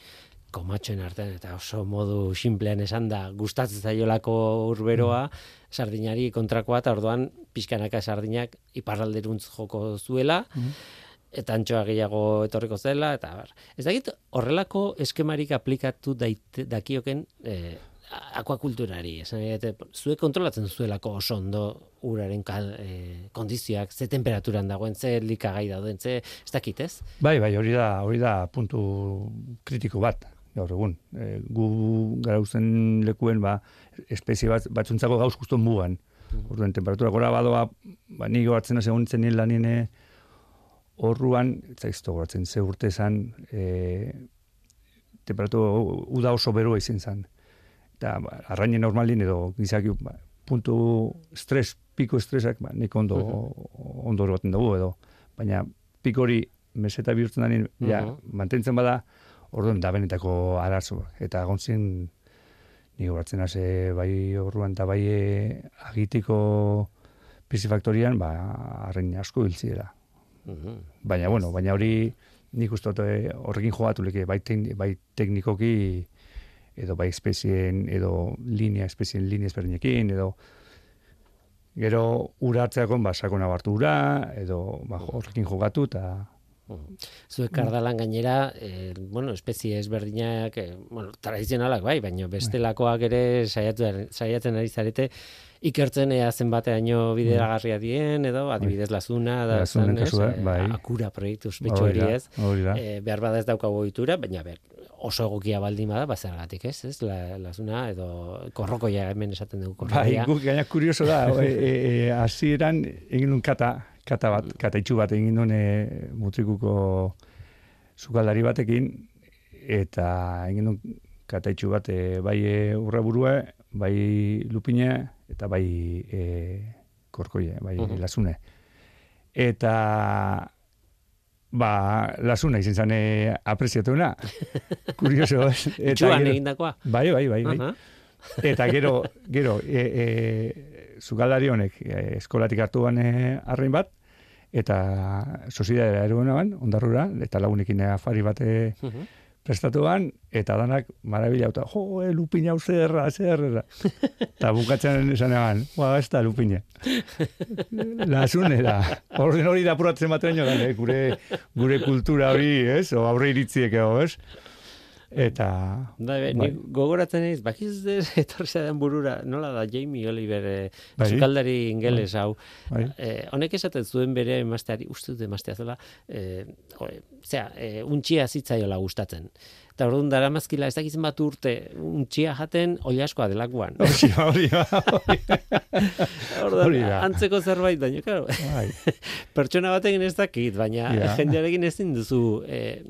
komatxoen artean eta oso modu simplean esan da gustatzen zaiolako urberoa sardinari kontrakoa eta orduan pixkanaka sardinak iparralderuntz joko zuela eta antxoa gehiago etorriko zela eta bar. Ez dakit horrelako eskemarik aplikatu daite, dakioken eh, akuakulturari, esan zuek kontrolatzen zuelako oso ondo uraren kal, eh, kondizioak, ze temperaturan dagoen, ze likagai dauden, ze, ez dakit ez? Bai, bai, hori da, hori da puntu kritiko bat, gaur egun. E, gu garauzen lekuen, ba, espezie bat, batzuntzako gauz guzton mugan. Orduan, temperatura gora badoa, ba, ni goratzen egon zen nien lanien eh, horruan, ez zaizto goratzen, ze urte esan, e, temperatura uda oso beroa izin zen. Eta, ba, arrainen normalin edo gizaki, ba, puntu stres, piko estresak, ba, nik ondo, ondo baten dugu edo. Baina, piko hori meseta bihurtzen denin, ja, mantentzen bada, orduan da benetako arazo. Eta gontzien, ni goratzen hase bai orduan eta bai eh, agitiko pisifaktorian, ba, arrain asko hiltziela. Mhm. Baina, bueno, baina hori nik uste eh, horrekin jogatu leke, bai, tekni- bai teknikoki, edo bai espezien, edo linea, espezien linea ezberdinekin, edo gero ura hartzeakon, ba, sakona bartu ura, edo ba, horrekin jogatu, eta Zuek kardalan gainera, eh, bueno, espezie ezberdinak, eh, bueno, tradizionalak bai, baina bestelakoak ere saiatu, saiatzen ari zarete, ikertzen ea zenbateaino bideragarria dien, edo adibidez lazuna, da, zan, kasua, Eh, bai. akura proiektu ospetsu hori ez. Eh, behar bada ez daukagu ohitura, baina ber, oso egokia baldin bada, bazergatik ez, ez, la, lazuna, edo korrokoia hemen esaten dugu Bai, korrokoia. guk gaina kurioso da, e, e, e, hasieran egin kata, kata bat, kata itxu bat egin nun e, mutrikuko sukaldari batekin, eta egin nun kata itxu bat, e, bai e, urraburua, bai lupine, eta bai e, korkoie, bai Mhm. lasune. Eta ba, lasuna izan zan e, apreziatuena. Kurioso, ez? Eta Itxuan gero- egindakoa. Bai, bai, bai, bai. Aha. Eta gero, gero, e, e, zugaldari honek e, eskolatik hartu ban arrain bat, eta sozidadera erugunaban, ondarrura, eta lagunekin afari bat e, Mhm. prestatuan, eta danak marabila, eta jo, e, lupina hau zerra, zerra. Eta bukatzen esan egan, ba, ez da lupine. Lasunera. Horren hori da apuratzen batean eh? gure, gure kultura hori, ez? O aurre iritziek ego, ez? Eta... Da, be, Bai. nik gogoratzen naiz, bakiz ez etorri zaidan burura, nola da Jamie Oliver, eh, Bai. sukaldari ingeles hau. Bai. Eh, honek esaten zuen bere emasteari, uste dut emaztea zela, eh, ore, zera, eh, untxia zitzaiola gustatzen. Eta orduan dara mazkila, ez dakizen bat urte, untxia jaten oilaskoa delakoan. Hori, hori, hori. Hori antzeko zerbait, baina, claro, Bai. pertsona batekin ez dakit, baina Ja. jendearekin ezin duzu eh,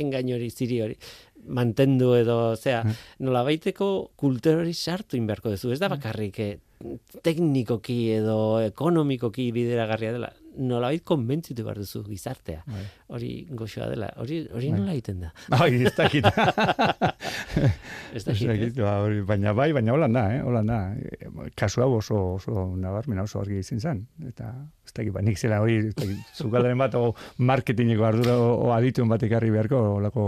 engain hori, ziri hori mantendu edo, zera, nola baiteko kultur hori sartu inberko duzu. Ez da bakarrik eh, teknikoki edo ekonomikoki bideragarria dela. Nola bait konbentzitu behar duzu gizartea. Bai. Hori goxoa dela. Hori, hori Bai. nola egiten da? Bai, ez dakit. Ez da dakit, ba, hori, baina bai, baina holan da, eh? holan da. E, Kasu hau oso, oso nabarmena oso argi izin zen. Eta, ez dakit, ba, nik zela hori, zukaldaren bat, o marketingeko ardura, o, o adituen bat ekarri beharko, olako...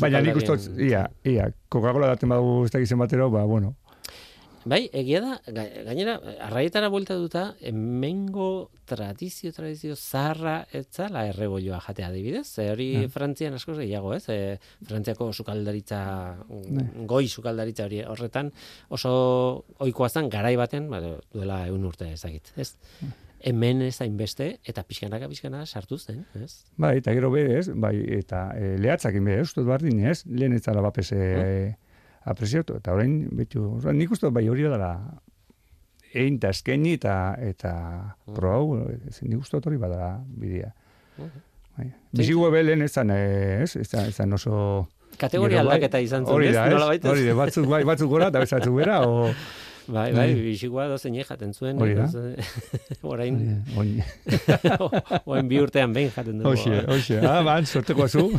Baina nik uste, dut, ia, ia, Coca-Cola daten badugu ez dakit zenbatero, ba, bueno, Bai, egia da, ga- gainera, arraietara buelta duta, hemengo tradizio, tradizio zaharra etzala errebolloa jatea adibidez. E, hori Ja. Frantzian askoz gehiago, ez? E, Frantziako sukaldaritza, Ne. goi sukaldaritza hori horretan oso ohikoa zen garai baten, ba, duela egun urte ezagit, ez? Hemen ez hainbeste, eta pixkanaka pixkanaka sartu zen, ez? bai, eta gero be, ez, bai, eta e, lehatzakin be, ez dut bardin, ez, lehen ez zara bapese e, apreziatu, eta orain, betu, orain, nik uste bai hori dela egin eta eskaini eta, eta probau, ezin nik uste hori bada bidea. Bai. Bizigu ebelen ez zan, eh, ez, ez zan, ez zan oso... Kategoria bai, aldaketa izan zen, ez? Nola baitez? Hori da, batzuk, bai, batzuk gora eta beste batzuk bera, o... Bai, bai, Bai. bizigua dozen jaten zuen. Hori da. Orain, Oin, orain bi urtean behin jaten dugu. hoxe, hoxe, ah, ban, sorteko zu.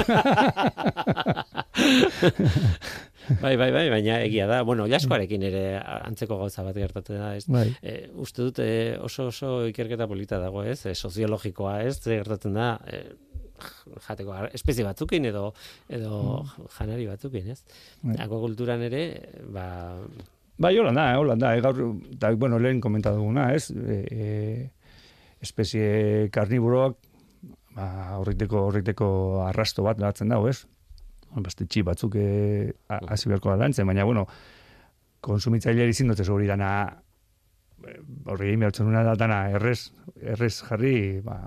Bai, bai, bai, baina egia da. Bueno, jaskoarekin ere antzeko gauza bat gertatzen da, ez? bai. E, uste dut e, oso oso ikerketa polita dago, ez? E, soziologikoa, ez? Ze gertatzen da, e, jateko espezie batzukin edo edo janari batzukin, ez? Mm. Bai. Akuakulturan ere, ba, Bai, hola da, hola da, gaur, da, bueno, lehen komentatu duguna, ez? E, e, espezie karniburoak, ba, horriteko, horriteko arrasto bat latzen dago, ez? Beste txi batzuk e, hasi beharko da lantzen, baina, bueno, konsumitzaileari ezin dute hori dana, e, horri egin behartzen da dana errez, errez jarri, ba,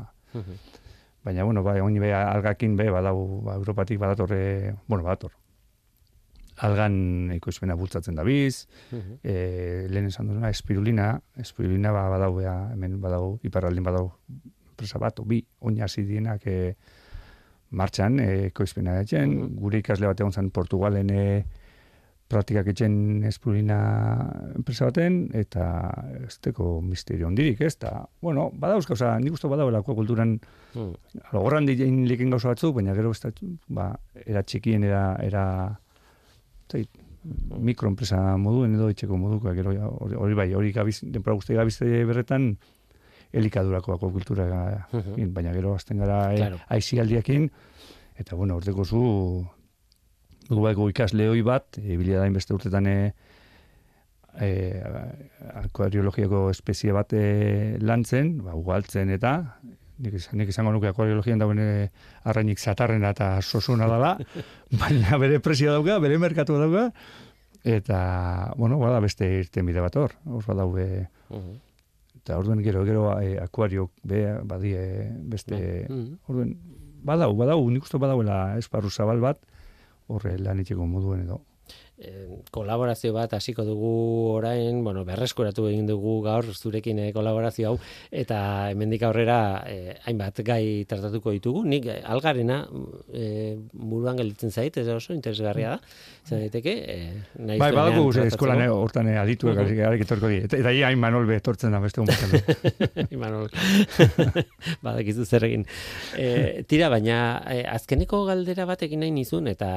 baina, bueno, bai, oin be, algakin be, badau, ba, Europatik badatorre, bueno, badator, algan ekoizpena bultzatzen da biz, e, lehen esan duzuna, espirulina, espirulina ba, badau, hemen badau, iparraldin badau, enpresa bat, bi, oina hasi dienak e, martxan, e, ekoizpena etxen, gure ikasle bat egon zen Portugalen e, praktikak etxen espirulina enpresa baten, eta ez teko misterio ondirik, ez? Ta, bueno, badauz gauza, nik uste badauela akuakulturan mm, Logorran diren liken gauza batzuk, baina gero ez da, ba, era txikien, era, era zait, mikroenpresa moduen edo etxeko moduko, gero hori bai, hori gabiz, denpora guzti gabizte berretan, elikadurako kultura, Mhm. baina gero azten gara e, Claro. aizialdiekin, eta bueno, urteko zu, gu baiko ikasle hoi bat, e, bilia da inbeste urtetan e, e, akuariologiako espezie bat e, lantzen, ba, ugaltzen eta, nik, nik izango nuke akuariologian dauen e, arrainik zatarrena eta sosuna dela, baina bere presio dauka, bere merkatu dauka, eta, bueno, bada beste irten bide bat hor, hor badaude, mhm. Eta orduan gero, gero e, akuario be, badie beste, Mhm. orduan, badau, badau, nik uste badauela esparru zabal bat, horre lan itxeko moduen edo. Eh, kolaborazio bat hasiko dugu orain, bueno, berreskuratu egin dugu gaur zurekin eh, kolaborazio hau eta hemendik aurrera eh, hainbat gai tratatuko ditugu. Nik eh, algarena eh, buruan gelditzen zait, ez oso interesgarria da. Izan daiteke, eh, nahi Bai, badago tratatzeko. eskolan eh, hortan eh, Mhm. uh etorko die. Eta, eta ia hain manol be etortzen da beste honetan. Imanol, badakizu zer egin. E, tira, baina e, azkeneko galdera bat egin nahi nizun, eta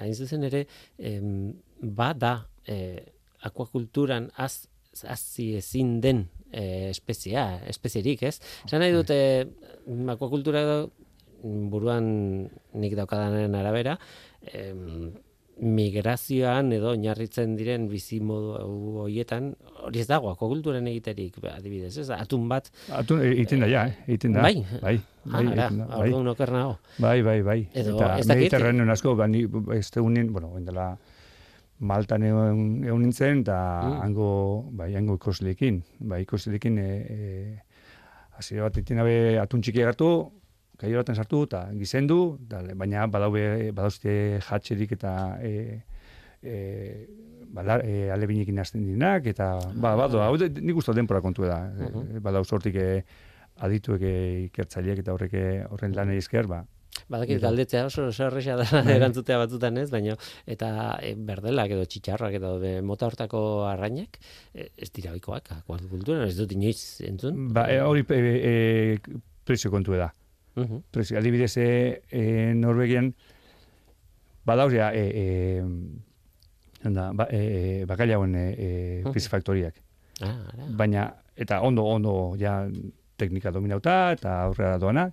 hain zuzen ere, em, bada e, akuakulturan az, hazi ezin den e, espezia, espezierik, ez? Esan nahi dute, akuakultura buruan nik daukadanen arabera, em, migrazioan edo oinarritzen diren bizi modu hoietan hori ez dago akuakulturan egiterik ba, adibidez ez atun bat Atun, e, egiten da, ja, eh? egiten da. Bai. bai, ah, bai, da, bai. nago Bai, bai, bai. Edo, eta ez dakit. Mediterranean asko, ba, ni, ez tegunin, bueno, oin dela Maltan egon, egon nintzen, eta Mm. hango, bai, hango ikosleekin, bai, ikosleekin, e, e, hasiera bat egiten dabe atun txiki hartu, kaio baten sartu, eta gizendu, da, baina badaube, badauzte jatxerik eta e, e, bala, e, alebinekin hasten direnak, eta, ba, bado, hau de- nik uste denpora kontu da, Mhm. e, badauz hortik e, adituek e, ikertzaileek eta horrek e, horren lanei esker, ba, badakit galdetzea oso oso erresa da Bai. erantzutea batzutan ez baina eta e, berdelak edo txitxarrak edo be, mota hortako arrainak e, ez dira ohikoak akuakulturan ez dut inoiz entzun Ba, e, hori e, e, prezio kontu da. Mhm. Prezio, adibidez, e, e, Norvegian, badauz, ja, e, e, onda, ba, e, bakailauen e, e, Mhm. pisfaktoriak. ah, ara. Baina, eta ondo, ondo, ja, teknika dominauta, eta aurrera doana,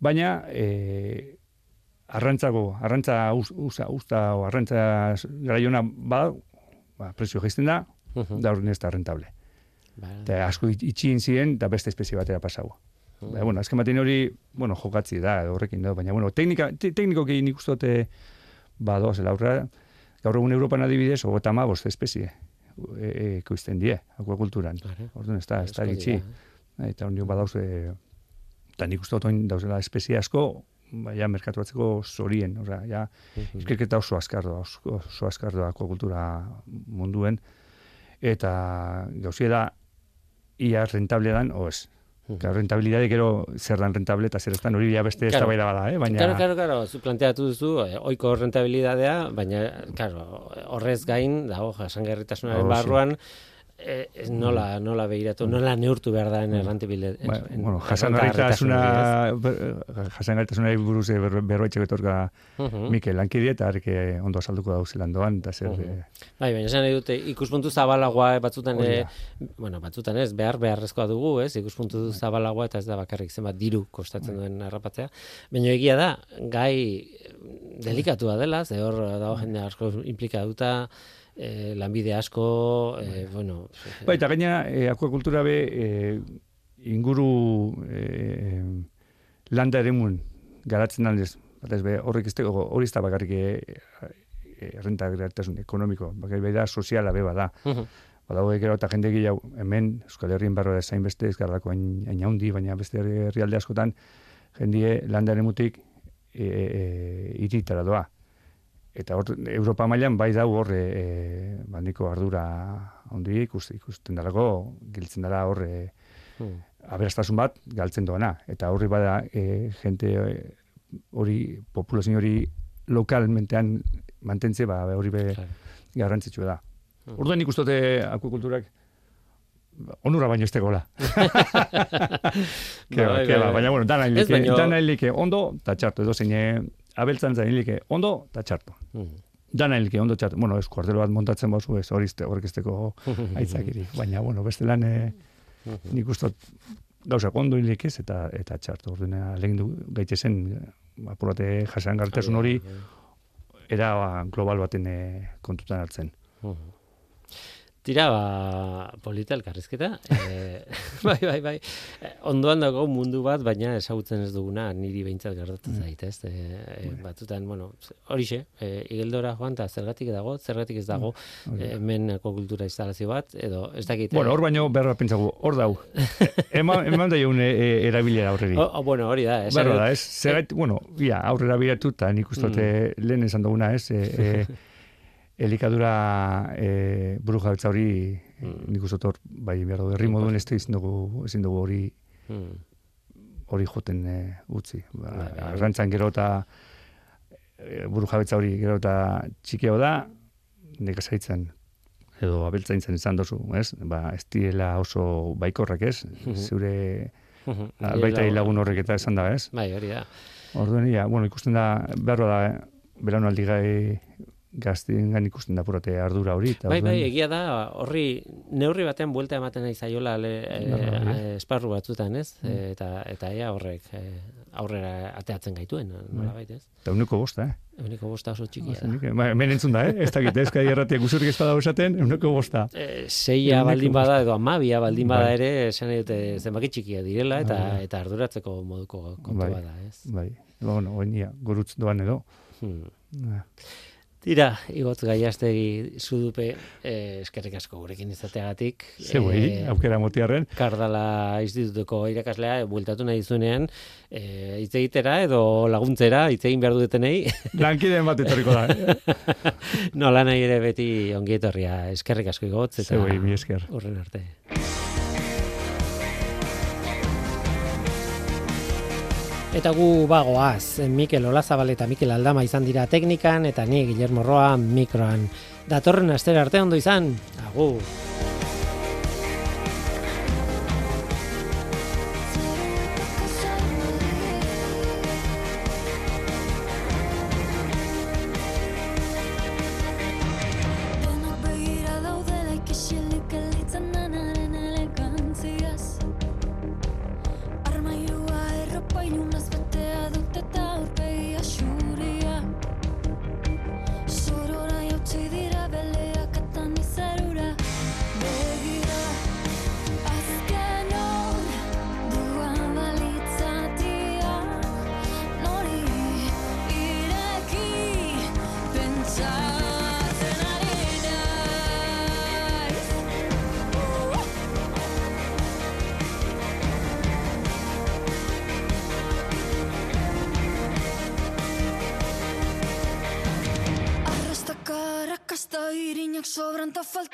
baina, e, arrantzako, arrantza us, usa, usta, o arrantza garaiona, ba, ba, prezio jaisten da, Mhm. da horren ez da rentable. Eta asko it- itxin ziren, eta beste espezie batera pasau. Mhm. Ba, bueno, azken batean hori, bueno, jokatzi da, horrekin da, baina, bueno, teknika, te, teknikoki nik uste dute, ba, doazela aurrera, gaur egun Europan adibidez, hogeta ma bost espezie, e, e, die, akuakulturan. Ara. Orduan, ez da, ez da Asko dira, Eta hori badauze, eta nik uste dut oin dauzela espezie asko, ba, ja, merkatu batzeko zorien, osea, ja, Mhm. ikerketa oso azkar doa, oso, azkar doa akuakultura munduen, eta gauzia da, ia rentable dan, o ez. Mhm. Claro, rentabilidade gero zer dan rentable eta zer ez dan hori beste Claro. eztabaida bada, eh? baina Claro, claro, claro, zu planteatu duzu, eh, oiko rentabilidadea, baina, claro, horrez gain, dago, jasangarritasunaren Oh, sí. Eh, ez nola, nola behiratu, nola neurtu behar da errantibile. Ba, bueno, jasangarritasuna jasangarritasunari buruz eh, ber, berroitzeko etorka Mhm. Mikel lankide eta arke ondo salduko dau zelandoan eta zer eh, Bai, baina esan dute, ikuspuntu zabalagoa eh, batzutan, eh, da. bueno, batzutan ez, behar beharrezkoa dugu, ez, ikuspuntu zabalagoa eta ez da bakarrik zenbat diru kostatzen duen harrapatzea. Baina egia da, gai eh, delikatua dela, ze hor dago jende asko implikatuta, eh, lanbide asko, eh, bueno... Bai, eta gaina eh, akuakultura be eh, inguru eh, landa eremun garatzen aldez, batez be horrek ez hori ez da bakarrik rentagarritasun ekonomiko, bakarrik bai da soziala be bada. Mhm. Badago gero eta jende gehiago hemen Euskal Herrien barro da zain beste ez garrako hain hain handi, baina beste herri- herrialde askotan jendie landa eremutik e, e, iritara doa. Eta hor, Europa mailan bai dau hor e, e, bandiko ardura handi ikusten, ikusten dalako, giltzen dara hor e, Hmm. aberastasun bat galtzen doana. Eta horri bada e, jente e, hori, populazio hori lokalmentean mantentze, ba, hori be garrantzitsua da. Hmm. Orduan nik uste dute akukulturak onura baino ez tegola. Ke, Bai, ke, bai, ba, bai. baina bueno, dana hilike, baino- dana hilike ondo eta txarto, edo zein abeltzan zain hilike ondo eta txarto. Mhm. Dana hilike ondo txarto. Bueno, ez kuartelo bat montatzen bazu ez hori izte, horrek esteko aitzakirik. Baina, bueno, beste lan eh, nik uste dut gauzak ondo hilik ez eta eta txarto. Orduan, lehen du gaitezen apurate jasan gartasun hori era ba, global baten eh, kontutan hartzen. Tira, ba, polita elkarrizketa. E, bai, bai, bai. E, ondoan dago mundu bat, baina ezagutzen ez duguna, niri behintzat gertatzen zait, ez? E, e, batzutan, bueno, horixe, e, igeldora joan, eta zergatik dago, zergatik ez dago, e, hemen kultura instalazio bat, edo ez dakit. Bueno, hor baino berra pentsagu, hor dau. eman, eman da un e, erabilera aurreri. O, o, bueno, hori da. esan Berra da, ez? Zergait, bueno, ia, aurrera biratu, eta nik dut, eh, lehen esan duguna, ez? E, e, elikadura e, buru jabetza hori, nik uste bai, behar dugu, herri moduen ez dugu, ezin dugu hori Mm. hori joten e, utzi. Ba, Bai, bai. arrantzan gero eta e, buru jabetza hori gero eta txikeo da, nekazaritzen edo abeltzaintzen izan dozu, ez? Ba, ez direla oso baikorrak, ez? Zure Mhm. albaita lagun horrek eta esan da, ez? Bai, hori da. Orduan, ja, bueno, ikusten da, beharro da, eh, belaunaldi gai gaztien ikusten da purate ardura hori. Eta Bai, bai, orduan- egia da, horri neurri batean buelta ematen nahi zaiola le, e, Bai, bai. e, esparru batzutan, ez? E, eta eta ea horrek e, aurrera ateatzen gaituen, nola baita, ez? Eta uneko bosta, eh? Euniko bosta oso txikia da. Ba, hemen entzun da, eh? Ez dakit, ez kai erratiak usurrik ez badago esaten, uneko bosta. E, seia baldin bada edo amabia baldin bada Bai. ere esan dute zenbaki txikia direla eta Bai. eta arduratzeko moduko kontu Bai. bada, ez? Bai, ba, bueno, oinia, gurutz doan edo. Hmm. Ah, Tira, igotz gaiastegi zudupe eh, eskerrik asko gurekin izateagatik. Zeuei, Eh, aukera motiarren. Kardala institutuko irakaslea e, bueltatu nahi zunean e, hitz egitera edo laguntzera hitz egin behar dutenei Lankideen bat etorriko da. eh? nola nahi ere beti ongi etorria eskerrik asko igotz eta Zeuei, mi esker. urren arte. Eta gu bagoaz, Mikel Olazabal eta Mikel Aldama izan dira teknikan, eta ni Guillermo Roa mikroan. Datorren astera arte ondo izan, agur. The ho